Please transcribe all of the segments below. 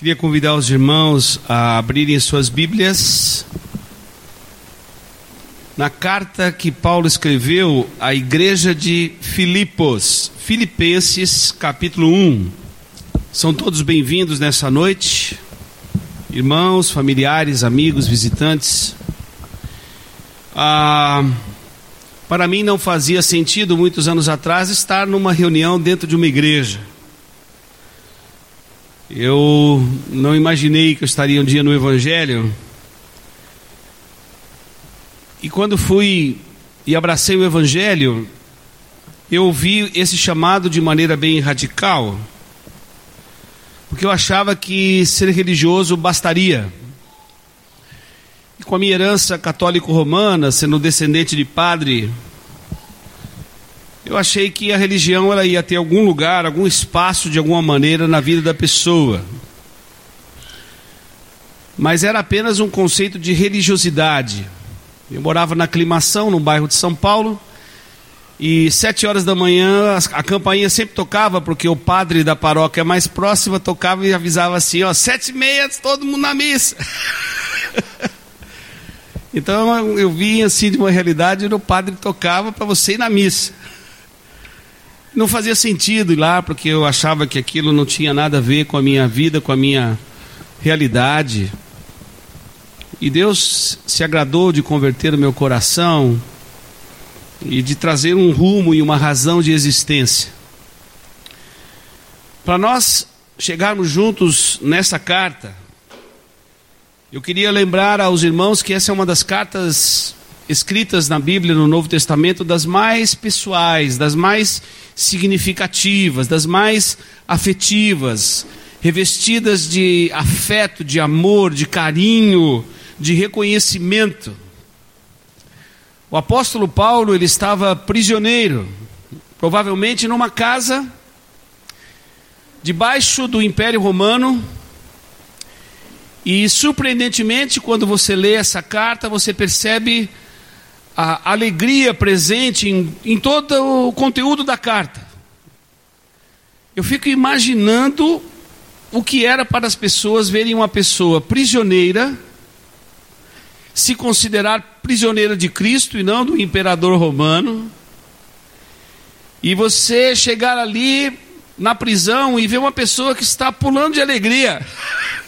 Queria convidar os irmãos a abrirem suas Bíblias na carta que Paulo escreveu à igreja de Filipos, Filipenses, capítulo 1. São todos bem-vindos nessa noite, irmãos, familiares, amigos, visitantes. Ah, para mim não fazia sentido, muitos anos atrás, estar numa reunião dentro de uma igreja. Eu não imaginei que eu estaria um dia no Evangelho. E quando fui e abracei o Evangelho, eu ouvi esse chamado de maneira bem radical. Porque eu achava que ser religioso bastaria. E com a minha herança católico-romana, sendo descendente de padre, eu achei que a religião ela ia ter algum lugar, algum espaço de alguma maneira na vida da pessoa. Mas era apenas um conceito de religiosidade. Eu morava na aclimação, no bairro de São Paulo, e sete horas da manhã a campainha sempre tocava, porque o padre da paróquia mais próxima tocava e avisava assim: ó, sete e meia, todo mundo na missa. então eu vinha assim de uma realidade onde o padre tocava para você ir na missa. Não fazia sentido ir lá, porque eu achava que aquilo não tinha nada a ver com a minha vida, com a minha realidade. E Deus se agradou de converter o meu coração e de trazer um rumo e uma razão de existência. Para nós chegarmos juntos nessa carta, eu queria lembrar aos irmãos que essa é uma das cartas escritas na Bíblia, no Novo Testamento, das mais pessoais, das mais significativas, das mais afetivas, revestidas de afeto, de amor, de carinho, de reconhecimento. O apóstolo Paulo, ele estava prisioneiro, provavelmente numa casa debaixo do Império Romano. E surpreendentemente, quando você lê essa carta, você percebe a alegria presente em, em todo o conteúdo da carta. Eu fico imaginando o que era para as pessoas verem uma pessoa prisioneira, se considerar prisioneira de Cristo e não do imperador romano, e você chegar ali na prisão e ver uma pessoa que está pulando de alegria,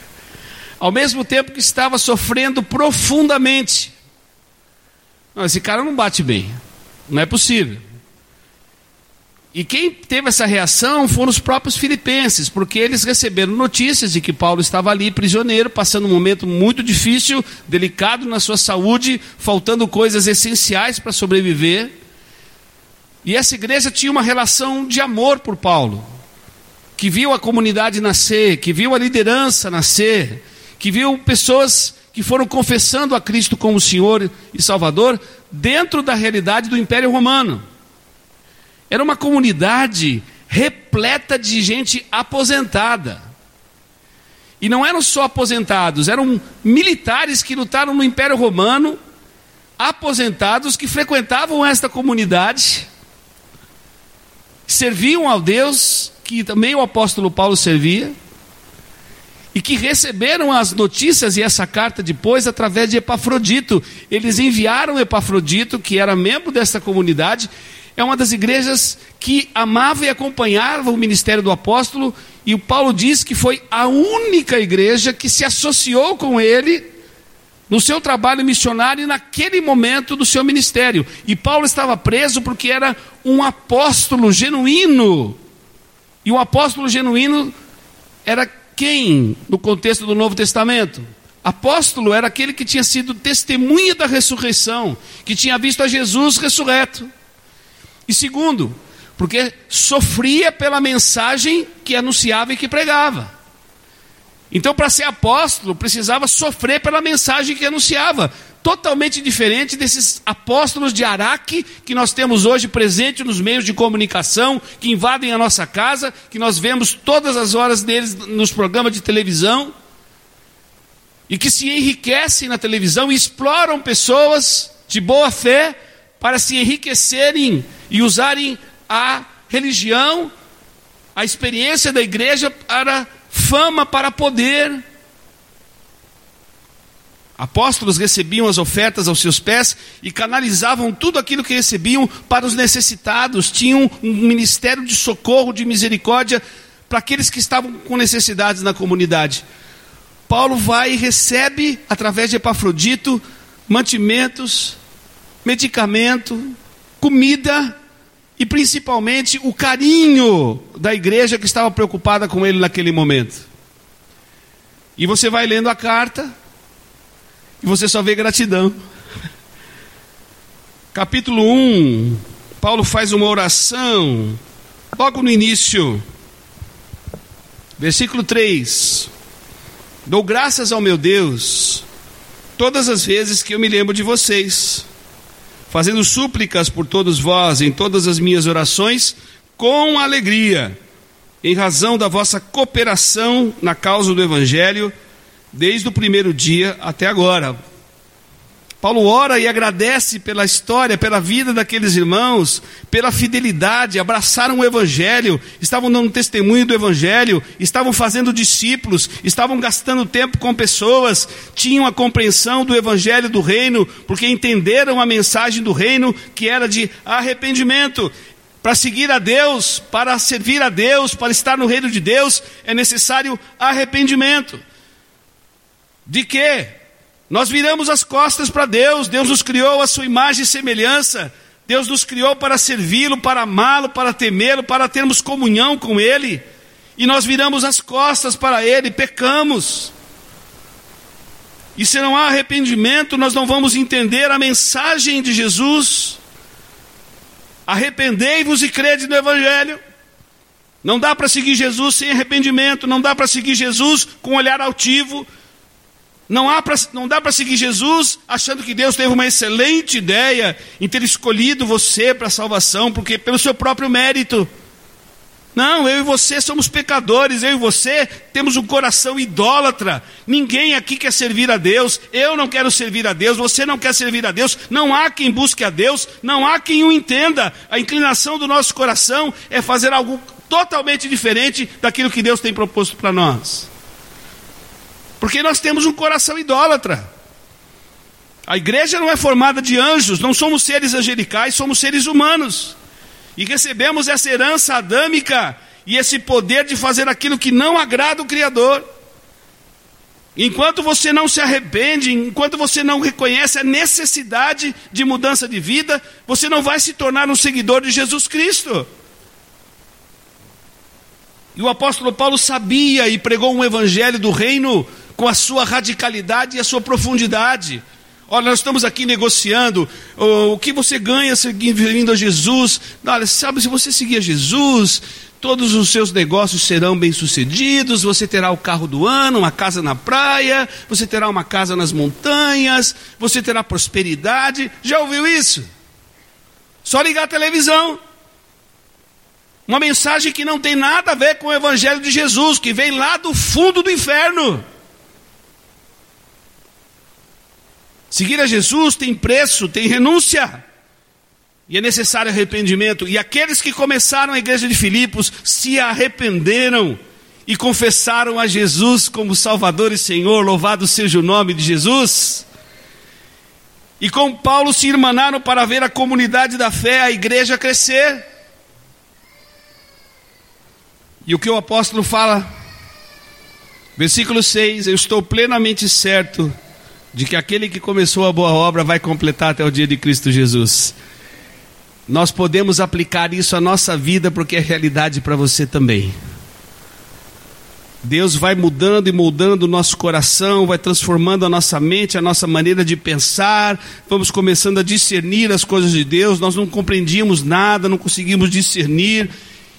ao mesmo tempo que estava sofrendo profundamente. Não, esse cara não bate bem. Não é possível. E quem teve essa reação foram os próprios filipenses, porque eles receberam notícias de que Paulo estava ali prisioneiro, passando um momento muito difícil, delicado na sua saúde, faltando coisas essenciais para sobreviver. E essa igreja tinha uma relação de amor por Paulo, que viu a comunidade nascer, que viu a liderança nascer, que viu pessoas que foram confessando a Cristo como Senhor e Salvador dentro da realidade do Império Romano. Era uma comunidade repleta de gente aposentada. E não eram só aposentados, eram militares que lutaram no Império Romano, aposentados que frequentavam esta comunidade, serviam ao Deus que também o apóstolo Paulo servia e que receberam as notícias e essa carta depois através de Epafrodito. Eles enviaram Epafrodito, que era membro dessa comunidade, é uma das igrejas que amava e acompanhava o ministério do apóstolo, e o Paulo diz que foi a única igreja que se associou com ele no seu trabalho missionário naquele momento do seu ministério. E Paulo estava preso porque era um apóstolo genuíno. E o apóstolo genuíno era quem no contexto do Novo Testamento? Apóstolo era aquele que tinha sido testemunha da ressurreição, que tinha visto a Jesus ressurreto. E segundo, porque sofria pela mensagem que anunciava e que pregava. Então, para ser apóstolo, precisava sofrer pela mensagem que anunciava. Totalmente diferente desses apóstolos de Araque que nós temos hoje presente nos meios de comunicação, que invadem a nossa casa, que nós vemos todas as horas deles nos programas de televisão, e que se enriquecem na televisão e exploram pessoas de boa fé para se enriquecerem e usarem a religião, a experiência da igreja para fama para poder. Apóstolos recebiam as ofertas aos seus pés e canalizavam tudo aquilo que recebiam para os necessitados. Tinham um ministério de socorro, de misericórdia para aqueles que estavam com necessidades na comunidade. Paulo vai e recebe, através de Epafrodito, mantimentos, medicamento, comida e principalmente o carinho da igreja que estava preocupada com ele naquele momento. E você vai lendo a carta e você só vê gratidão. Capítulo 1, Paulo faz uma oração, logo no início, versículo 3: Dou graças ao meu Deus, todas as vezes que eu me lembro de vocês, fazendo súplicas por todos vós em todas as minhas orações, com alegria, em razão da vossa cooperação na causa do Evangelho desde o primeiro dia até agora. Paulo ora e agradece pela história, pela vida daqueles irmãos, pela fidelidade, abraçaram o Evangelho, estavam dando testemunho do Evangelho, estavam fazendo discípulos, estavam gastando tempo com pessoas, tinham a compreensão do Evangelho do Reino, porque entenderam a mensagem do Reino que era de arrependimento. Para seguir a Deus, para servir a Deus, para estar no reino de Deus, é necessário arrependimento. De quê? Nós viramos as costas para Deus, Deus nos criou a sua imagem e semelhança, Deus nos criou para servi-lo, para amá-lo, para temê-lo, para termos comunhão com Ele, e nós viramos as costas para Ele, pecamos. E se não há arrependimento, nós não vamos entender a mensagem de Jesus. Arrependei-vos e crede no Evangelho. Não dá para seguir Jesus sem arrependimento, não dá para seguir Jesus com olhar altivo, não, há pra, não dá para seguir Jesus achando que Deus teve uma excelente ideia em ter escolhido você para a salvação, porque pelo seu próprio mérito. Não, eu e você somos pecadores, eu e você temos um coração idólatra. Ninguém aqui quer servir a Deus, eu não quero servir a Deus, você não quer servir a Deus, não há quem busque a Deus, não há quem o entenda. A inclinação do nosso coração é fazer algo totalmente diferente daquilo que Deus tem proposto para nós. Porque nós temos um coração idólatra. A igreja não é formada de anjos, não somos seres angelicais, somos seres humanos. E recebemos essa herança adâmica e esse poder de fazer aquilo que não agrada o Criador. Enquanto você não se arrepende, enquanto você não reconhece a necessidade de mudança de vida, você não vai se tornar um seguidor de Jesus Cristo. E o apóstolo Paulo sabia e pregou um evangelho do reino com a sua radicalidade e a sua profundidade. Olha, nós estamos aqui negociando o, o que você ganha seguindo a Jesus. Olha, sabe, se você seguir a Jesus, todos os seus negócios serão bem-sucedidos, você terá o carro do ano, uma casa na praia, você terá uma casa nas montanhas, você terá prosperidade. Já ouviu isso? Só ligar a televisão. Uma mensagem que não tem nada a ver com o Evangelho de Jesus, que vem lá do fundo do inferno. Seguir a Jesus tem preço, tem renúncia. E é necessário arrependimento. E aqueles que começaram a igreja de Filipos se arrependeram e confessaram a Jesus como Salvador e Senhor. Louvado seja o nome de Jesus. E com Paulo se irmanaram para ver a comunidade da fé, a igreja crescer. E o que o apóstolo fala? Versículo 6: Eu estou plenamente certo de que aquele que começou a boa obra vai completar até o dia de Cristo Jesus. Nós podemos aplicar isso à nossa vida porque é realidade para você também. Deus vai mudando e moldando o nosso coração, vai transformando a nossa mente, a nossa maneira de pensar, vamos começando a discernir as coisas de Deus. Nós não compreendíamos nada, não conseguimos discernir,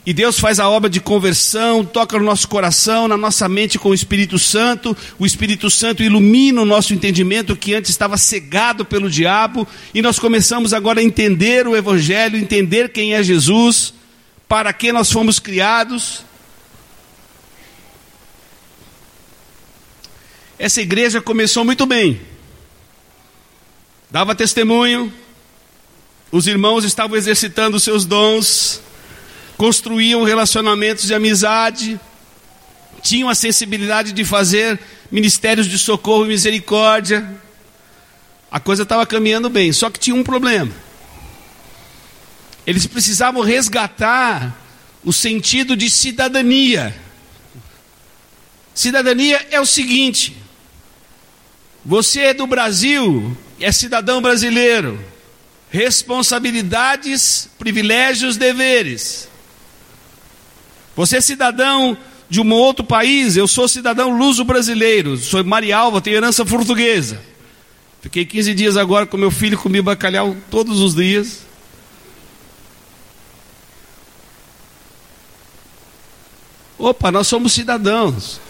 e Deus faz a obra de conversão, toca no nosso coração, na nossa mente com o Espírito Santo. O Espírito Santo ilumina o nosso entendimento que antes estava cegado pelo diabo. E nós começamos agora a entender o Evangelho, entender quem é Jesus, para que nós fomos criados. Essa igreja começou muito bem, dava testemunho, os irmãos estavam exercitando seus dons construíam relacionamentos de amizade, tinham a sensibilidade de fazer ministérios de socorro e misericórdia. A coisa estava caminhando bem, só que tinha um problema. Eles precisavam resgatar o sentido de cidadania. Cidadania é o seguinte: você é do Brasil, é cidadão brasileiro. Responsabilidades, privilégios, deveres. Você é cidadão de um outro país, eu sou cidadão luso-brasileiro, sou Marialva, tenho herança portuguesa. Fiquei 15 dias agora com meu filho, comi bacalhau todos os dias. Opa, nós somos cidadãos.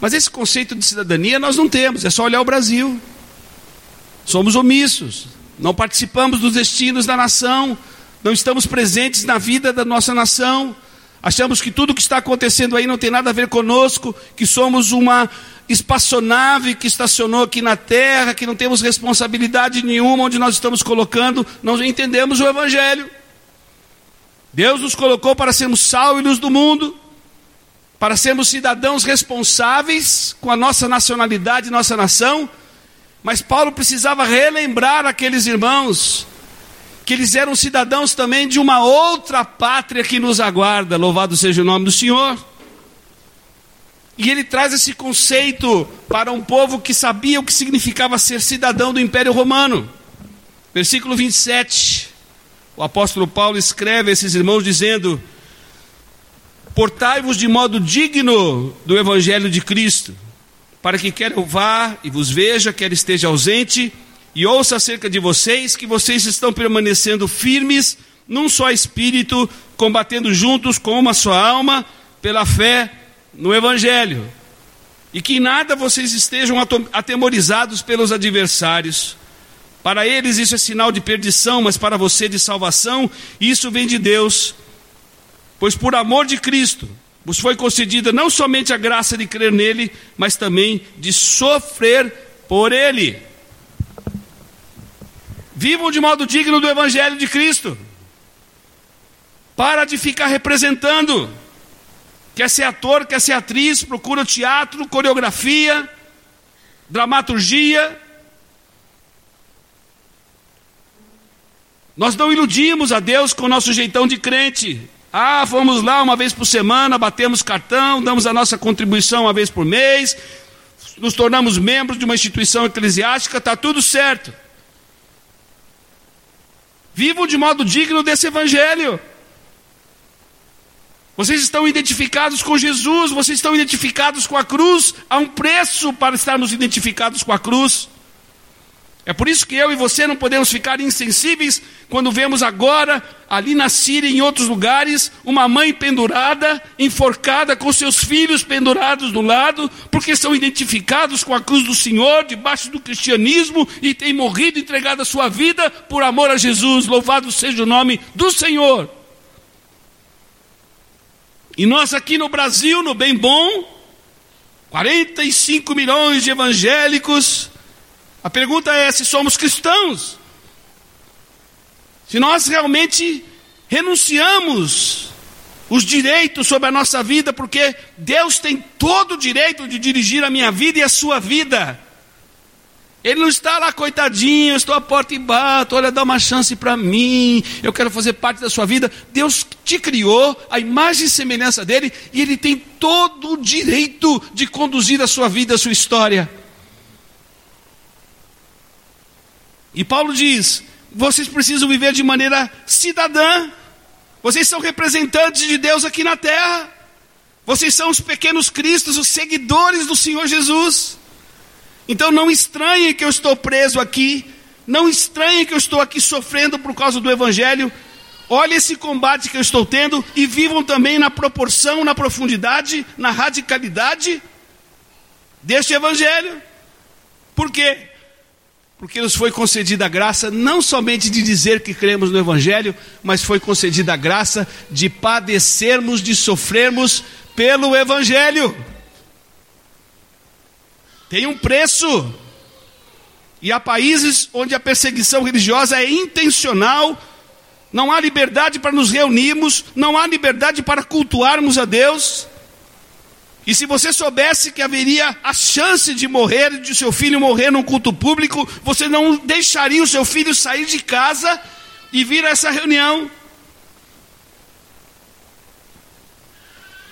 Mas esse conceito de cidadania nós não temos, é só olhar o Brasil. Somos omissos, não participamos dos destinos da nação, não estamos presentes na vida da nossa nação. Achamos que tudo que está acontecendo aí não tem nada a ver conosco, que somos uma espaçonave que estacionou aqui na terra, que não temos responsabilidade nenhuma onde nós estamos colocando, não entendemos o Evangelho. Deus nos colocou para sermos sal e luz do mundo, para sermos cidadãos responsáveis com a nossa nacionalidade, nossa nação, mas Paulo precisava relembrar aqueles irmãos que eles eram cidadãos também de uma outra pátria que nos aguarda, louvado seja o nome do Senhor. E ele traz esse conceito para um povo que sabia o que significava ser cidadão do Império Romano. Versículo 27. O apóstolo Paulo escreve a esses irmãos dizendo: Portai-vos de modo digno do evangelho de Cristo, para que quer eu vá e vos veja, quer esteja ausente, e ouça acerca de vocês que vocês estão permanecendo firmes num só espírito, combatendo juntos com uma só alma, pela fé no Evangelho. E que em nada vocês estejam atemorizados pelos adversários. Para eles isso é sinal de perdição, mas para você de salvação, isso vem de Deus. Pois por amor de Cristo, vos foi concedida não somente a graça de crer nele, mas também de sofrer por ele. Vivam de modo digno do Evangelho de Cristo. Para de ficar representando. Quer ser ator, quer ser atriz, procura teatro, coreografia, dramaturgia. Nós não iludimos a Deus com o nosso jeitão de crente. Ah, vamos lá uma vez por semana, batemos cartão, damos a nossa contribuição uma vez por mês, nos tornamos membros de uma instituição eclesiástica, está tudo certo. Vivam de modo digno desse evangelho. Vocês estão identificados com Jesus, vocês estão identificados com a cruz. Há um preço para estarmos identificados com a cruz. É por isso que eu e você não podemos ficar insensíveis quando vemos agora, ali na Síria e em outros lugares, uma mãe pendurada, enforcada, com seus filhos pendurados do lado, porque são identificados com a cruz do Senhor, debaixo do cristianismo, e têm morrido, entregado a sua vida por amor a Jesus. Louvado seja o nome do Senhor. E nós aqui no Brasil, no bem bom, 45 milhões de evangélicos, a pergunta é se somos cristãos. Se nós realmente renunciamos os direitos sobre a nossa vida, porque Deus tem todo o direito de dirigir a minha vida e a sua vida. Ele não está lá, coitadinho, estou à porta e bato, olha, dá uma chance para mim, eu quero fazer parte da sua vida. Deus te criou, a imagem e semelhança dele, e ele tem todo o direito de conduzir a sua vida, a sua história. E Paulo diz: vocês precisam viver de maneira cidadã. Vocês são representantes de Deus aqui na terra. Vocês são os pequenos cristos, os seguidores do Senhor Jesus. Então não estranhe que eu estou preso aqui. Não estranhe que eu estou aqui sofrendo por causa do Evangelho. Olhe esse combate que eu estou tendo e vivam também na proporção, na profundidade, na radicalidade deste Evangelho. Por quê? Porque nos foi concedida a graça não somente de dizer que cremos no Evangelho, mas foi concedida a graça de padecermos, de sofrermos pelo Evangelho. Tem um preço. E há países onde a perseguição religiosa é intencional, não há liberdade para nos reunirmos, não há liberdade para cultuarmos a Deus. E se você soubesse que haveria a chance de morrer, de seu filho morrer num culto público, você não deixaria o seu filho sair de casa e vir a essa reunião.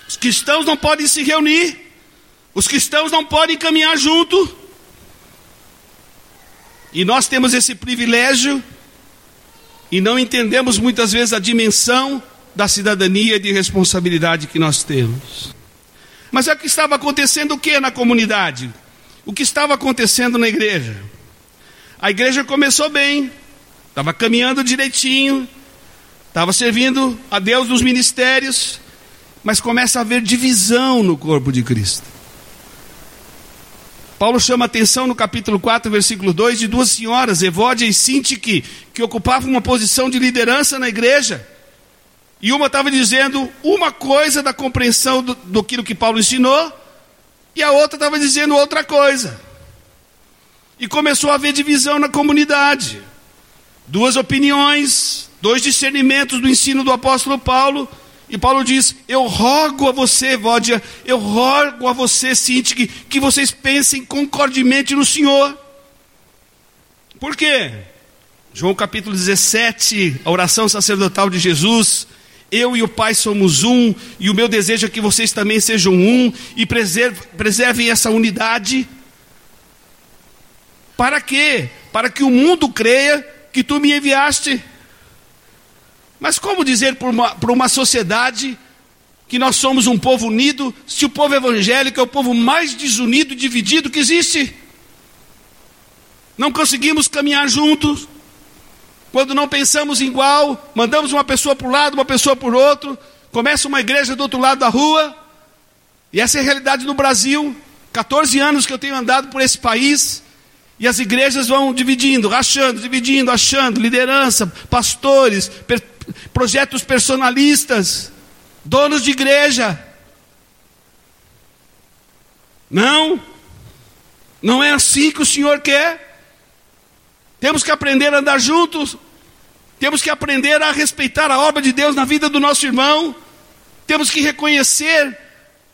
Os cristãos não podem se reunir, os cristãos não podem caminhar junto. E nós temos esse privilégio e não entendemos muitas vezes a dimensão da cidadania e de responsabilidade que nós temos. Mas é o que estava acontecendo o que na comunidade? O que estava acontecendo na igreja? A igreja começou bem, estava caminhando direitinho, estava servindo a Deus nos ministérios, mas começa a haver divisão no corpo de Cristo. Paulo chama atenção no capítulo 4, versículo 2, de duas senhoras, Evódia e Sintique, que ocupavam uma posição de liderança na igreja. E uma estava dizendo uma coisa da compreensão do, do que Paulo ensinou, e a outra estava dizendo outra coisa. E começou a haver divisão na comunidade. Duas opiniões, dois discernimentos do ensino do apóstolo Paulo, e Paulo diz: Eu rogo a você, Vódia, eu rogo a você, Cinti, que, que vocês pensem concordemente no Senhor. Por quê? João capítulo 17, a oração sacerdotal de Jesus. Eu e o Pai somos um, e o meu desejo é que vocês também sejam um, e preservem essa unidade. Para quê? Para que o mundo creia que tu me enviaste. Mas como dizer para uma, para uma sociedade que nós somos um povo unido, se o povo evangélico é o povo mais desunido e dividido que existe? Não conseguimos caminhar juntos. Quando não pensamos igual, mandamos uma pessoa para um lado, uma pessoa para o outro, começa uma igreja do outro lado da rua. E essa é a realidade no Brasil. 14 anos que eu tenho andado por esse país. E as igrejas vão dividindo, rachando, dividindo, achando, liderança, pastores, projetos personalistas, donos de igreja. Não, não é assim que o Senhor quer. Temos que aprender a andar juntos, temos que aprender a respeitar a obra de Deus na vida do nosso irmão, temos que reconhecer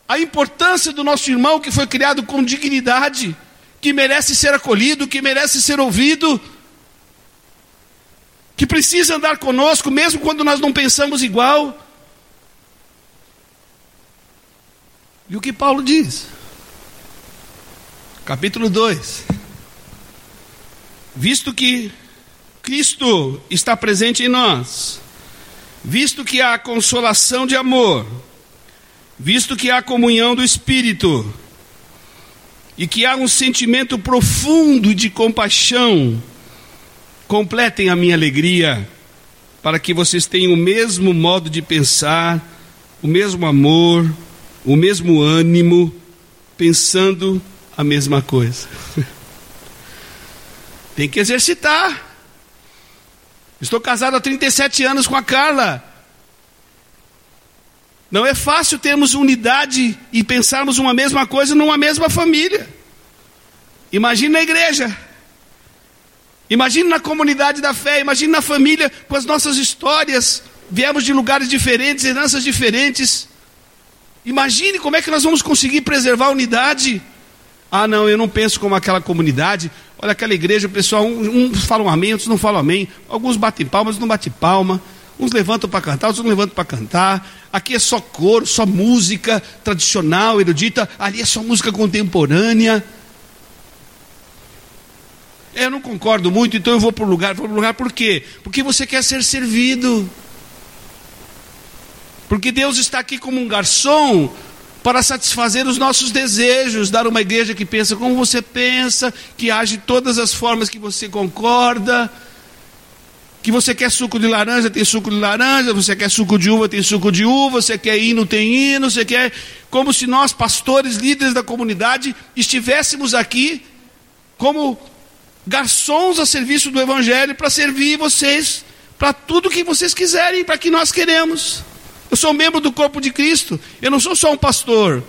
a importância do nosso irmão que foi criado com dignidade, que merece ser acolhido, que merece ser ouvido que precisa andar conosco, mesmo quando nós não pensamos igual. E o que Paulo diz? Capítulo 2. Visto que Cristo está presente em nós, visto que há consolação de amor, visto que há comunhão do Espírito, e que há um sentimento profundo de compaixão, Completem a minha alegria, para que vocês tenham o mesmo modo de pensar, o mesmo amor, o mesmo ânimo, pensando a mesma coisa. Tem que exercitar. Estou casado há 37 anos com a Carla. Não é fácil termos unidade e pensarmos uma mesma coisa numa mesma família. Imagine na igreja. Imagine na comunidade da fé, imagine na família com as nossas histórias. Viemos de lugares diferentes, heranças diferentes. Imagine como é que nós vamos conseguir preservar a unidade. Ah, não, eu não penso como aquela comunidade. Olha aquela igreja, o pessoal, uns um, um falam amém, outros não falam amém. Alguns batem palmas, outros não batem palma. Uns levantam para cantar, outros não levantam para cantar. Aqui é só coro, só música tradicional, erudita. Ali é só música contemporânea eu não concordo muito, então eu vou para o lugar. Vou para o lugar por quê? Porque você quer ser servido. Porque Deus está aqui como um garçom para satisfazer os nossos desejos, dar uma igreja que pensa como você pensa, que age de todas as formas que você concorda. Que você quer suco de laranja, tem suco de laranja, você quer suco de uva, tem suco de uva, você quer hino, tem hino, você quer. Como se nós, pastores, líderes da comunidade, estivéssemos aqui como garçons a serviço do Evangelho para servir vocês para tudo que vocês quiserem, para que nós queremos. Eu sou membro do corpo de Cristo, eu não sou só um pastor.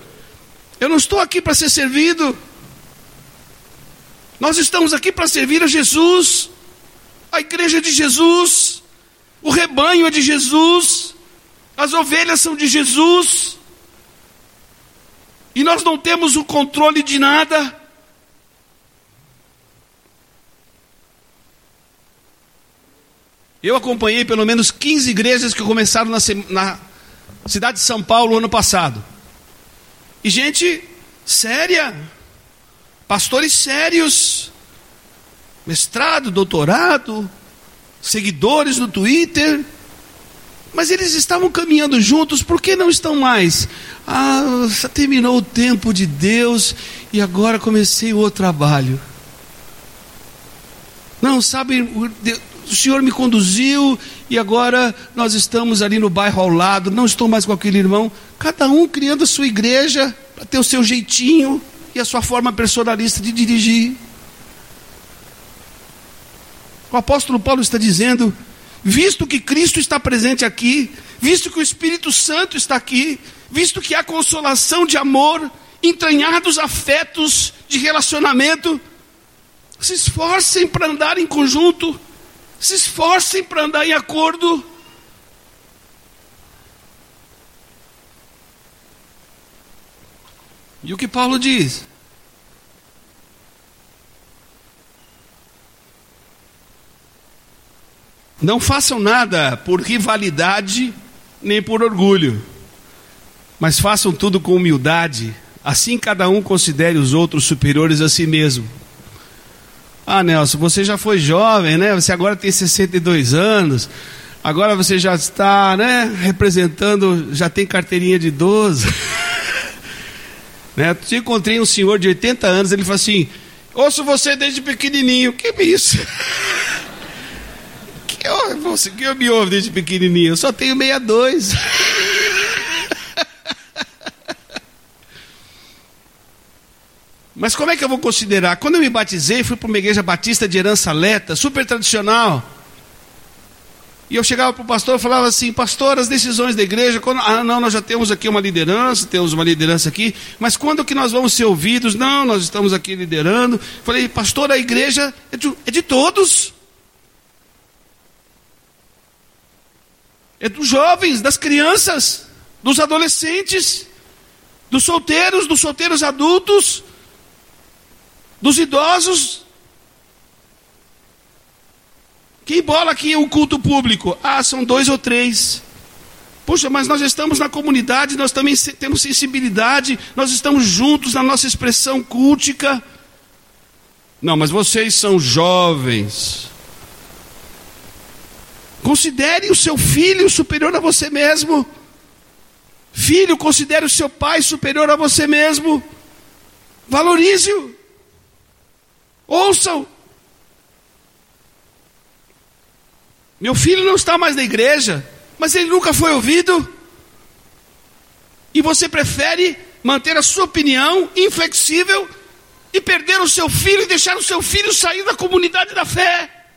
Eu não estou aqui para ser servido. Nós estamos aqui para servir a Jesus, a igreja de Jesus, o rebanho é de Jesus, as ovelhas são de Jesus. e nós não temos o controle de nada. Eu acompanhei pelo menos 15 igrejas que começaram na, na cidade de São Paulo ano passado. E gente séria, pastores sérios, mestrado, doutorado, seguidores no Twitter. Mas eles estavam caminhando juntos, por que não estão mais? Ah, terminou o tempo de Deus e agora comecei o trabalho. Não, sabe, o Senhor me conduziu e agora nós estamos ali no bairro ao lado, não estou mais com aquele irmão. Cada um criando a sua igreja para ter o seu jeitinho e a sua forma personalista de dirigir. O apóstolo Paulo está dizendo: visto que Cristo está presente aqui, visto que o Espírito Santo está aqui, visto que há consolação de amor, entranhados afetos de relacionamento, se esforcem para andar em conjunto se esforcem para andar em acordo. E o que Paulo diz? Não façam nada por rivalidade nem por orgulho, mas façam tudo com humildade, assim cada um considere os outros superiores a si mesmo. Ah, Nelson, você já foi jovem, né? Você agora tem 62 anos. Agora você já está, né, representando, já tem carteirinha de idoso. né? Eu encontrei um senhor de 80 anos, ele falou assim: "Ouço você desde pequenininho". Que é isso? que eu, você que eu me ouve desde pequenininho? Eu só tenho 62. Mas como é que eu vou considerar? Quando eu me batizei, fui para uma igreja batista de herança leta, super tradicional. E eu chegava para o pastor e falava assim: Pastor, as decisões da igreja. Quando... Ah, não, nós já temos aqui uma liderança, temos uma liderança aqui. Mas quando que nós vamos ser ouvidos? Não, nós estamos aqui liderando. Falei, Pastor, a igreja é de, é de todos. É dos jovens, das crianças, dos adolescentes, dos solteiros, dos solteiros adultos dos idosos. Quem bola aqui o culto público? Ah, são dois ou três. Puxa, mas nós estamos na comunidade, nós também temos sensibilidade, nós estamos juntos na nossa expressão cultica. Não, mas vocês são jovens. Considere o seu filho superior a você mesmo. Filho, considere o seu pai superior a você mesmo. Valorize-o. Ouçam. Meu filho não está mais na igreja, mas ele nunca foi ouvido. E você prefere manter a sua opinião inflexível e perder o seu filho e deixar o seu filho sair da comunidade da fé.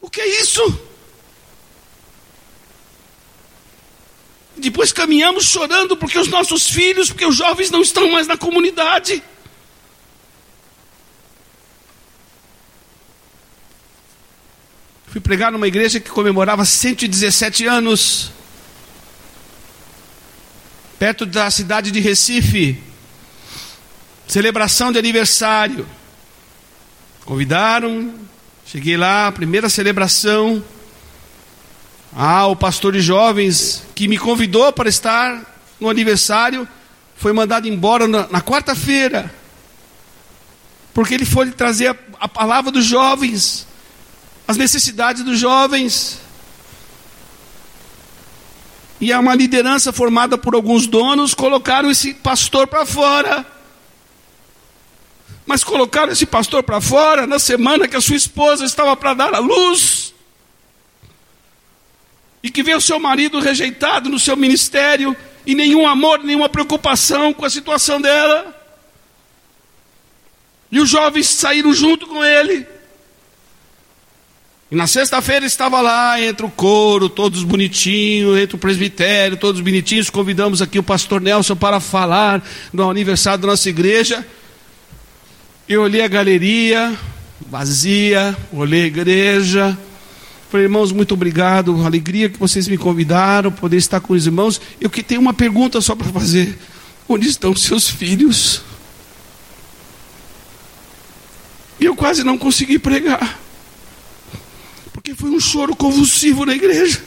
O que é isso? Depois caminhamos chorando porque os nossos filhos, porque os jovens não estão mais na comunidade. Fui pregar numa igreja que comemorava 117 anos, perto da cidade de Recife. Celebração de aniversário. Convidaram, cheguei lá, primeira celebração. Ah, o pastor de jovens que me convidou para estar no aniversário foi mandado embora na, na quarta-feira, porque ele foi trazer a, a palavra dos jovens as necessidades dos jovens. E há uma liderança formada por alguns donos, colocaram esse pastor para fora. Mas colocaram esse pastor para fora na semana que a sua esposa estava para dar a luz. E que vê o seu marido rejeitado no seu ministério, e nenhum amor, nenhuma preocupação com a situação dela. E os jovens saíram junto com ele. E na sexta-feira estava lá, entre o coro, todos bonitinhos, entre o presbitério, todos bonitinhos. Convidamos aqui o pastor Nelson para falar no aniversário da nossa igreja. Eu olhei a galeria, vazia, olhei a igreja. Falei, irmãos, muito obrigado, alegria que vocês me convidaram, poder estar com os irmãos. Eu que tenho uma pergunta só para fazer. Onde estão seus filhos? E eu quase não consegui pregar, porque foi um choro convulsivo na igreja.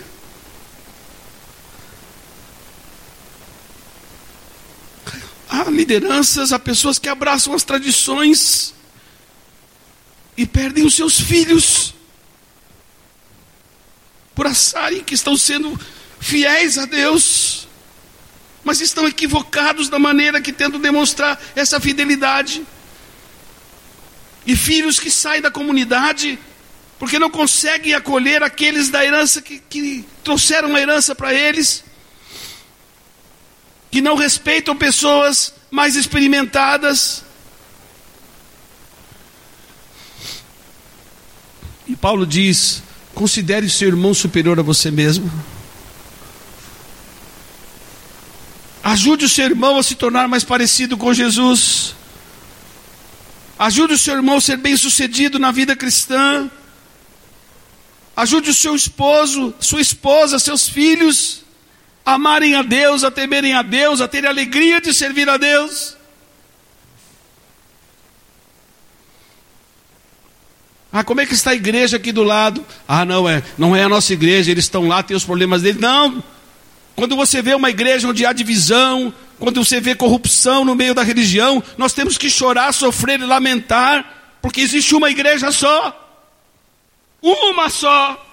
Há lideranças, há pessoas que abraçam as tradições e perdem os seus filhos por acharem que estão sendo fiéis a Deus, mas estão equivocados da maneira que tentam demonstrar essa fidelidade. E filhos que saem da comunidade porque não conseguem acolher aqueles da herança que, que trouxeram a herança para eles, que não respeitam pessoas mais experimentadas. E Paulo diz: considere seu irmão superior a você mesmo. Ajude o seu irmão a se tornar mais parecido com Jesus. Ajude o seu irmão a ser bem sucedido na vida cristã. Ajude o seu esposo, sua esposa, seus filhos a amarem a Deus, a temerem a Deus, a terem alegria de servir a Deus. Ah, como é que está a igreja aqui do lado? Ah, não é, não é a nossa igreja, eles estão lá, tem os problemas deles. Não. Quando você vê uma igreja onde há divisão, quando você vê corrupção no meio da religião, nós temos que chorar, sofrer e lamentar, porque existe uma igreja só. Uma só.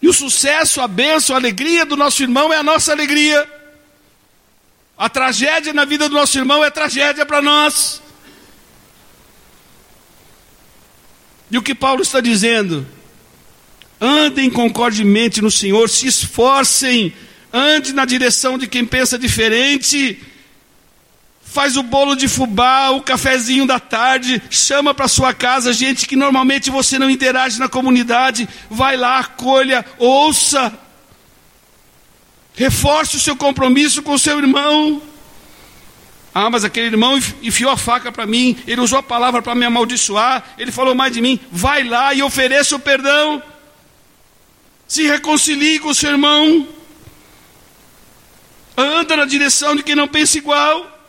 E o sucesso, a bênção, a alegria do nosso irmão é a nossa alegria. A tragédia na vida do nosso irmão é tragédia para nós. E o que Paulo está dizendo? Andem concordemente no Senhor, se esforcem, ande na direção de quem pensa diferente. Faz o bolo de fubá, o cafezinho da tarde, chama para sua casa gente que normalmente você não interage na comunidade, vai lá, acolha, ouça. Reforce o seu compromisso com o seu irmão. Ah, mas aquele irmão enfiou a faca para mim, ele usou a palavra para me amaldiçoar, ele falou mais de mim. Vai lá e ofereça o perdão. Se reconcilie com o seu irmão. Anda na direção de quem não pensa igual.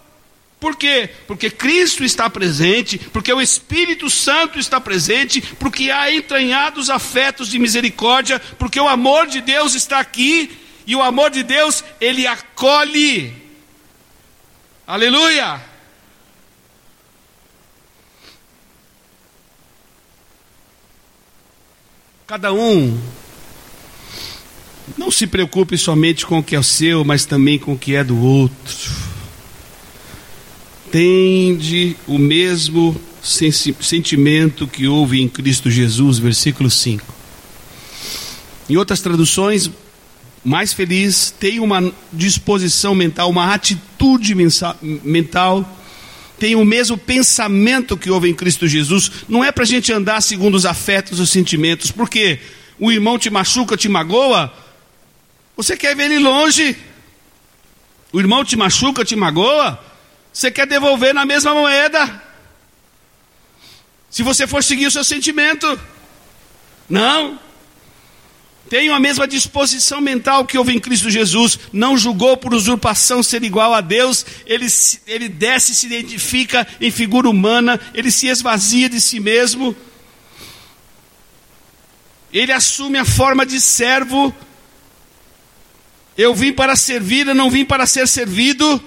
Por quê? Porque Cristo está presente, porque o Espírito Santo está presente, porque há entranhados afetos de misericórdia, porque o amor de Deus está aqui, e o amor de Deus, ele acolhe. Aleluia! Cada um não se preocupe somente com o que é seu, mas também com o que é do outro. Tende o mesmo sentimento que houve em Cristo Jesus, versículo 5. Em outras traduções, mais feliz, tenha uma disposição mental, uma atitude mental, tenha o mesmo pensamento que houve em Cristo Jesus. Não é para a gente andar segundo os afetos os sentimentos, porque o irmão te machuca, te magoa, você quer ver ele longe. O irmão te machuca, te magoa, você quer devolver na mesma moeda. Se você for seguir o seu sentimento, não. Tenham a mesma disposição mental que houve em Cristo Jesus. Não julgou por usurpação ser igual a Deus. Ele, ele desce, se identifica em figura humana. Ele se esvazia de si mesmo. Ele assume a forma de servo. Eu vim para servir, eu não vim para ser servido.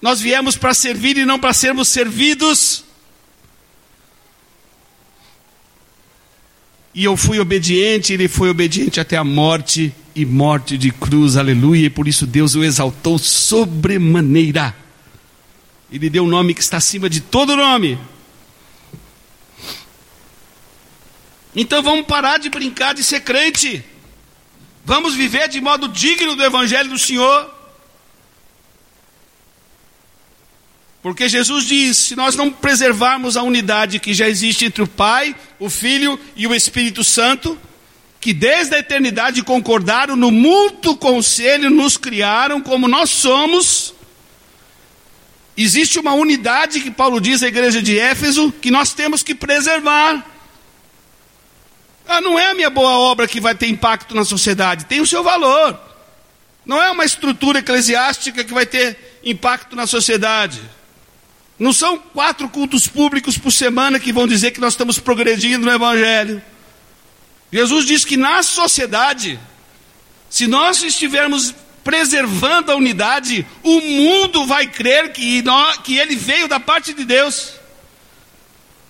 Nós viemos para servir e não para sermos servidos. E eu fui obediente, ele foi obediente até a morte e morte de cruz, aleluia. E por isso Deus o exaltou sobremaneira. Ele deu um nome que está acima de todo nome. Então vamos parar de brincar de ser crente. Vamos viver de modo digno do Evangelho do Senhor. Porque Jesus diz: se nós não preservarmos a unidade que já existe entre o Pai, o Filho e o Espírito Santo, que desde a eternidade concordaram no mútuo conselho, nos criaram como nós somos, existe uma unidade que Paulo diz à igreja de Éfeso que nós temos que preservar. Ah, não é a minha boa obra que vai ter impacto na sociedade, tem o seu valor. Não é uma estrutura eclesiástica que vai ter impacto na sociedade. Não são quatro cultos públicos por semana que vão dizer que nós estamos progredindo no Evangelho. Jesus diz que na sociedade, se nós estivermos preservando a unidade, o mundo vai crer que, nós, que ele veio da parte de Deus.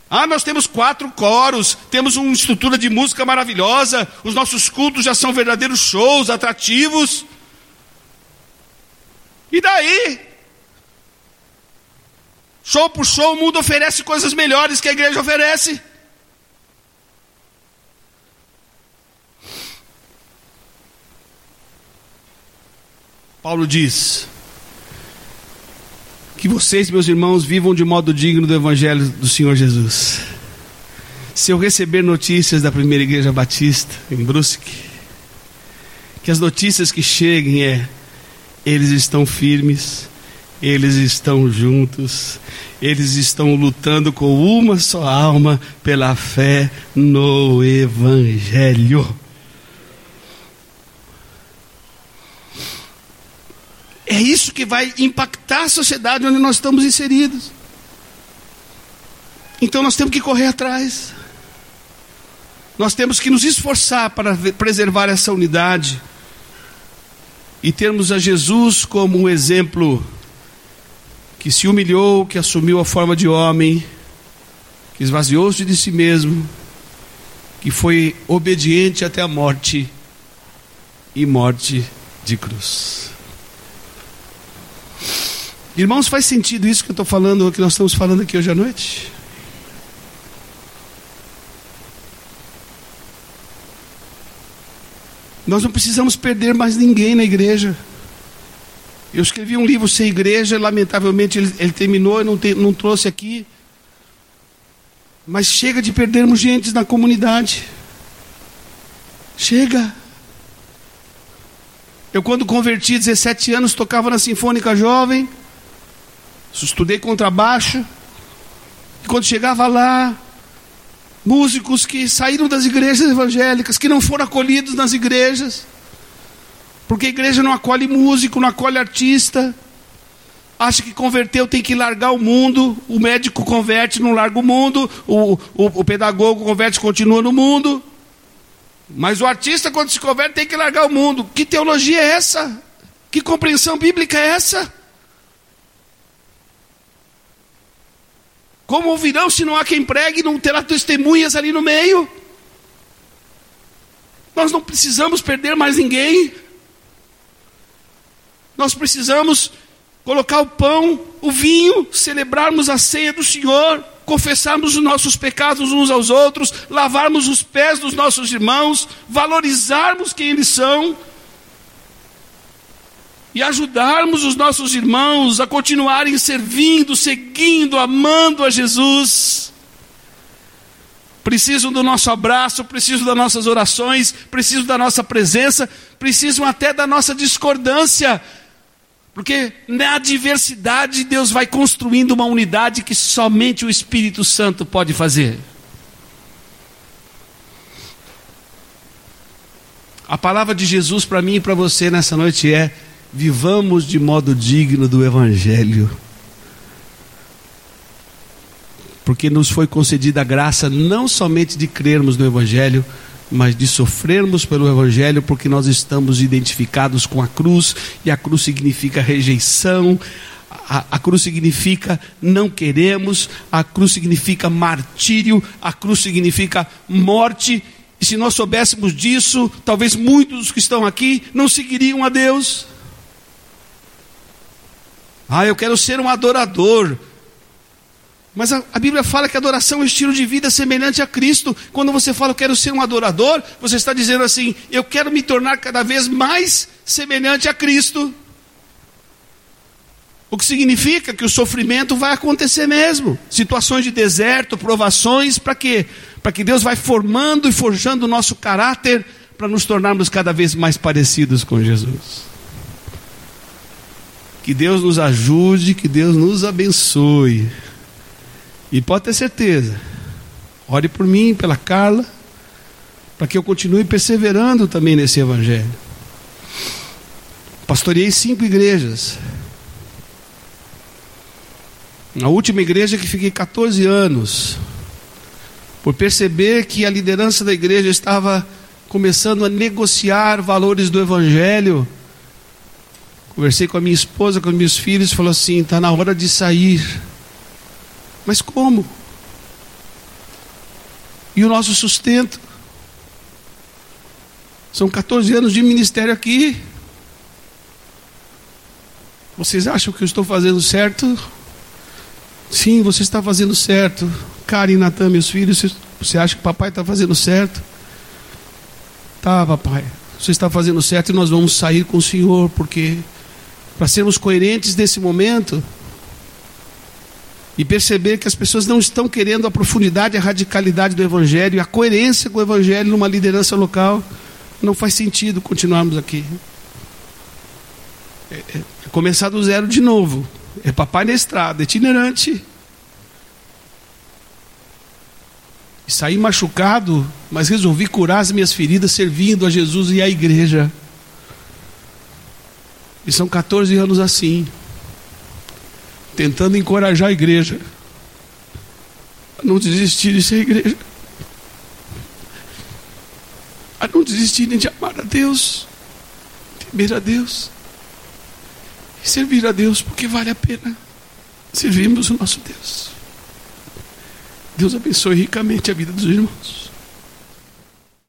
Ah, nós temos quatro coros, temos uma estrutura de música maravilhosa, os nossos cultos já são verdadeiros shows, atrativos. E daí? Show por show, o mundo oferece coisas melhores que a igreja oferece. Paulo diz: Que vocês, meus irmãos, vivam de modo digno do Evangelho do Senhor Jesus. Se eu receber notícias da primeira igreja batista em Brusque, que as notícias que cheguem é: eles estão firmes, eles estão juntos, eles estão lutando com uma só alma pela fé no Evangelho. É isso que vai impactar a sociedade onde nós estamos inseridos. Então nós temos que correr atrás. Nós temos que nos esforçar para preservar essa unidade e termos a Jesus como um exemplo que se humilhou, que assumiu a forma de homem, que esvaziou-se de si mesmo, que foi obediente até a morte e morte de cruz. Irmãos, faz sentido isso que eu estou falando, que nós estamos falando aqui hoje à noite? Nós não precisamos perder mais ninguém na igreja. Eu escrevi um livro sem igreja, lamentavelmente ele, ele terminou, eu não, te, não trouxe aqui. Mas chega de perdermos gente na comunidade. Chega. Eu, quando converti, 17 anos, tocava na Sinfônica Jovem estudei contrabaixo. E quando chegava lá, músicos que saíram das igrejas evangélicas, que não foram acolhidos nas igrejas, porque a igreja não acolhe músico, não acolhe artista, acha que converteu tem que largar o mundo, o médico converte, não larga o mundo, o, o, o pedagogo converte, continua no mundo, mas o artista, quando se converte, tem que largar o mundo. Que teologia é essa? Que compreensão bíblica é essa? Como ouvirão se não há quem pregue, não terá testemunhas ali no meio? Nós não precisamos perder mais ninguém. Nós precisamos colocar o pão, o vinho, celebrarmos a ceia do Senhor, confessarmos os nossos pecados uns aos outros, lavarmos os pés dos nossos irmãos, valorizarmos quem eles são e ajudarmos os nossos irmãos a continuarem servindo, seguindo, amando a Jesus. Precisam do nosso abraço, precisam das nossas orações, precisam da nossa presença, precisam até da nossa discordância, porque na diversidade Deus vai construindo uma unidade que somente o Espírito Santo pode fazer. A palavra de Jesus para mim e para você nessa noite é: vivamos de modo digno do Evangelho. Porque nos foi concedida a graça não somente de crermos no Evangelho, mas de sofrermos pelo Evangelho, porque nós estamos identificados com a cruz, e a cruz significa rejeição, a, a, cruz significa não queremos, a cruz significa martírio, a cruz significa morte. E se nós soubéssemos disso, talvez muitos dos que estão aqui não seguiriam a Deus. Ah, eu quero ser um adorador. Mas a, a, Bíblia fala que adoração é um estilo de vida semelhante a Cristo. Quando você fala, eu quero ser um adorador, você está dizendo assim, eu quero me tornar cada vez mais semelhante a Cristo. O que significa que o sofrimento vai acontecer mesmo. Situações de deserto, provações, para quê? Para que Deus vai formando e forjando o nosso caráter para nos tornarmos cada vez mais parecidos com Jesus. Que Deus nos ajude, que Deus nos abençoe. E pode ter certeza, ore por mim, pela Carla, para que eu continue perseverando também nesse Evangelho. Pastoreei cinco igrejas. Na última igreja que fiquei 14 anos, por perceber que a liderança da igreja estava começando a negociar valores do evangelho, conversei com a minha esposa, com meus filhos, falou assim: está na hora de sair. Mas como? E o nosso sustento? São 14 anos de ministério aqui. Vocês acham que eu estou fazendo certo? Sim, você está fazendo certo. Karen Natan, meus filhos, você acha que papai está fazendo certo? Tá, papai. Você está fazendo certo e nós vamos sair com o Senhor, porque para sermos coerentes nesse momento e perceber que as pessoas não estão querendo a profundidade, a radicalidade do Evangelho, a coerência com o Evangelho numa liderança local, não faz sentido continuarmos aqui. É, é, é começar do zero de novo. É papai na estrada, itinerante. E saí machucado, mas resolvi curar as minhas feridas servindo a Jesus e à igreja. E são 14 anos assim, tentando encorajar a igreja a não desistirem de ser igreja, a não desistirem de amar a Deus, temer a Deus e servir a Deus, porque vale a pena servirmos o nosso Deus. Deus abençoe ricamente a vida dos irmãos.